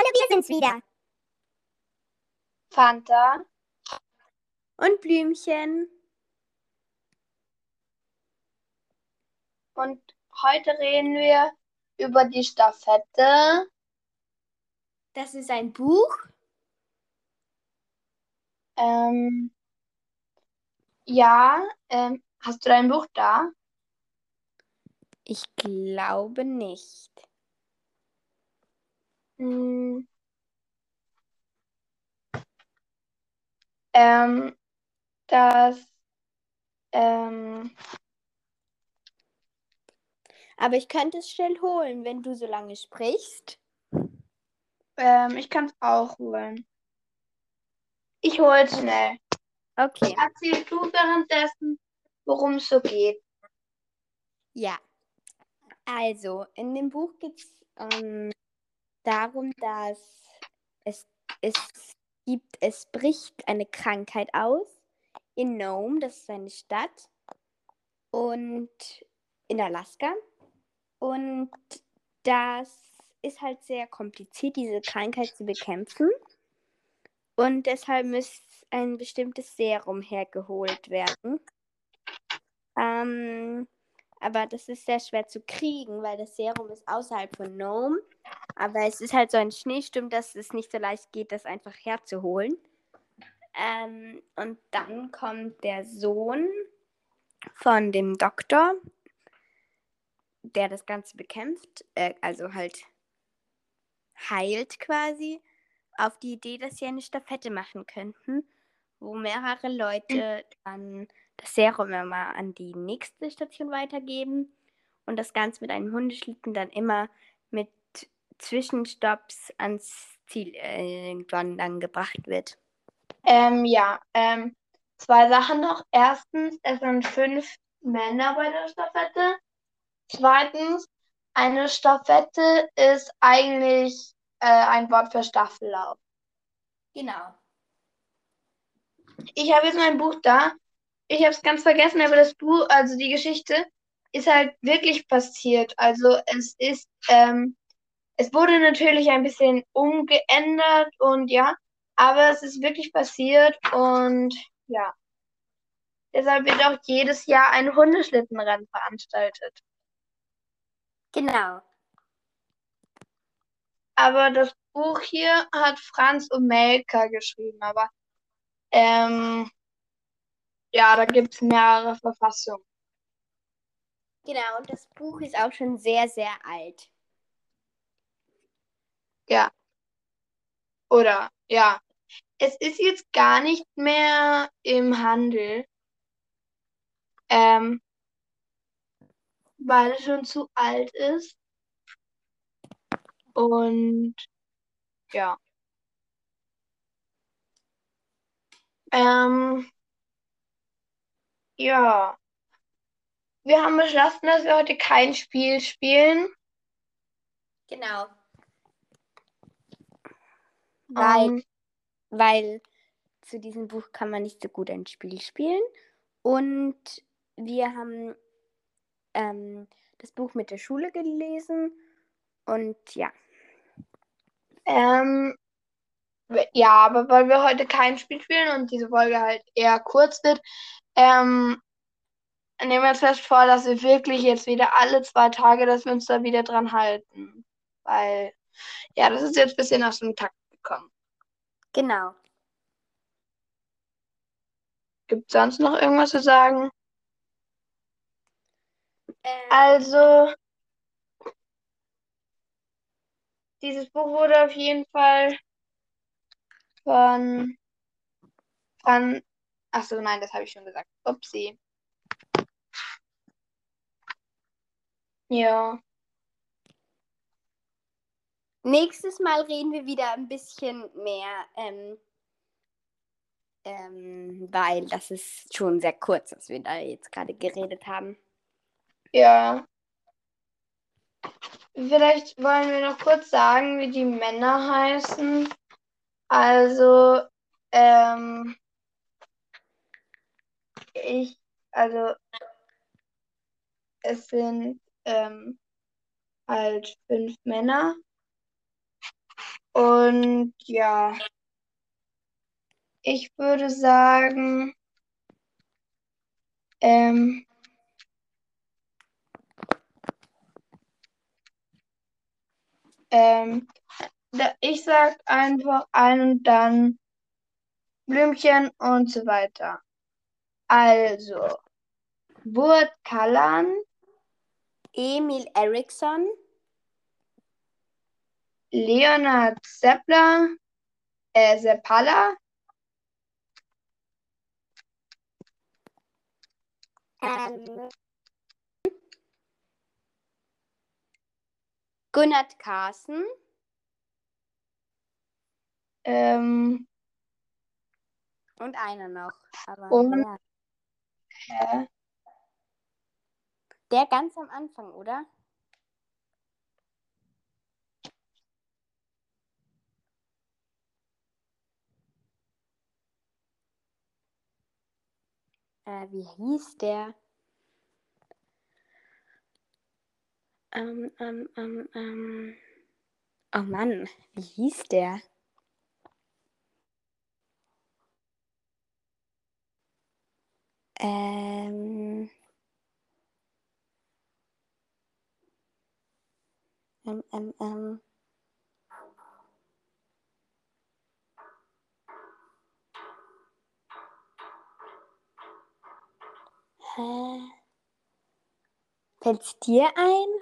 Hallo, wir sind's wieder. Fanta. Und Blümchen. Und heute reden wir über die Staffette. Das ist ein Buch. Ähm, ja, ähm, hast du dein Buch da? Ich glaube nicht. Hm. Ähm, das, ähm, Aber ich könnte es schnell holen, wenn du so lange sprichst. ähm, ich kann es auch holen. Ich hole es schnell. Okay. Erzähl du währenddessen, worum es so geht. Ja. Also, in dem Buch geht es ähm, darum, dass es, es gibt, es bricht eine Krankheit aus in Nome, das ist eine Stadt, und in Alaska. Und das ist halt sehr kompliziert, diese Krankheit zu bekämpfen. Und deshalb muss ein bestimmtes Serum hergeholt werden. Ähm, aber das ist sehr schwer zu kriegen, weil das Serum ist außerhalb von Nome. Aber es ist halt so ein Schneesturm, dass es nicht so leicht geht, das einfach herzuholen. Ähm, und dann kommt der Sohn von dem Doktor, der das Ganze bekämpft, äh, also halt heilt quasi, auf die Idee, dass sie eine Staffette machen könnten, wo mehrere Leute dann das Serum immer an die nächste Station weitergeben und das Ganze mit einem Hundeschlitten dann immer mit Zwischenstopps ans Ziel äh, irgendwann dann gebracht wird. Ähm, ja, ähm, zwei Sachen noch. Erstens, es sind fünf Männer bei der Staffette. Zweitens, eine Staffette ist eigentlich äh, ein Wort für Staffellauf. Genau. Ich habe jetzt mein Buch da. Ich habe es ganz vergessen, aber das Buch, also die Geschichte, ist halt wirklich passiert. Also es ist, ähm, es wurde natürlich ein bisschen umgeändert und ja, aber es ist wirklich passiert und ja. Deshalb wird auch jedes Jahr ein Hundeschlittenrennen veranstaltet. Genau. Aber das Buch hier hat Franz Omelka geschrieben, aber ähm, ja, da gibt es mehrere Verfassungen. Genau, und das Buch ist auch schon sehr, sehr alt. Ja. Oder ja. Es ist jetzt gar nicht mehr im Handel. Ähm, weil es schon zu alt ist. Und ja. Ähm, ja. Wir haben beschlossen, dass wir heute kein Spiel spielen. Genau. Weil, Ähm, weil zu diesem Buch kann man nicht so gut ein Spiel spielen. Und wir haben ähm, das Buch mit der Schule gelesen. Und ja, Ähm, ja, aber weil wir heute kein Spiel spielen und diese Folge halt eher kurz wird, ähm, nehmen wir jetzt fest vor, dass wir wirklich jetzt wieder alle zwei Tage, dass wir uns da wieder dran halten. Weil, ja, das ist jetzt ein bisschen aus dem Takt gekommen. genau. Gibt es sonst noch irgendwas zu sagen? Ähm, Also, dieses Buch wurde auf jeden Fall von, von, ach so, nein, das habe ich schon gesagt. Upsi. Ja. Nächstes Mal reden wir wieder ein bisschen mehr, ähm, ähm, weil das ist schon sehr kurz, was wir da jetzt gerade geredet haben. Ja. Vielleicht wollen wir noch kurz sagen, wie die Männer heißen. Also, ähm, ich, also, es sind ähm, halt fünf Männer. Und ja, ich würde sagen, ähm, ähm, ich sag einfach ein und dann Blümchen und so weiter. Also, Burt Kallan, Emil Eriksson, Leonard Seppler, äh, Seppala, ähm, Gunnard Carsten, ähm, und einer noch. Aber Und- ja. Der ganz am Anfang, oder? Äh, wie hieß der? Ähm, ähm, ähm, ähm. Oh Mann, wie hieß der? Ähm. Ähm, ähm, ähm. Hä? Fällt's dir ein?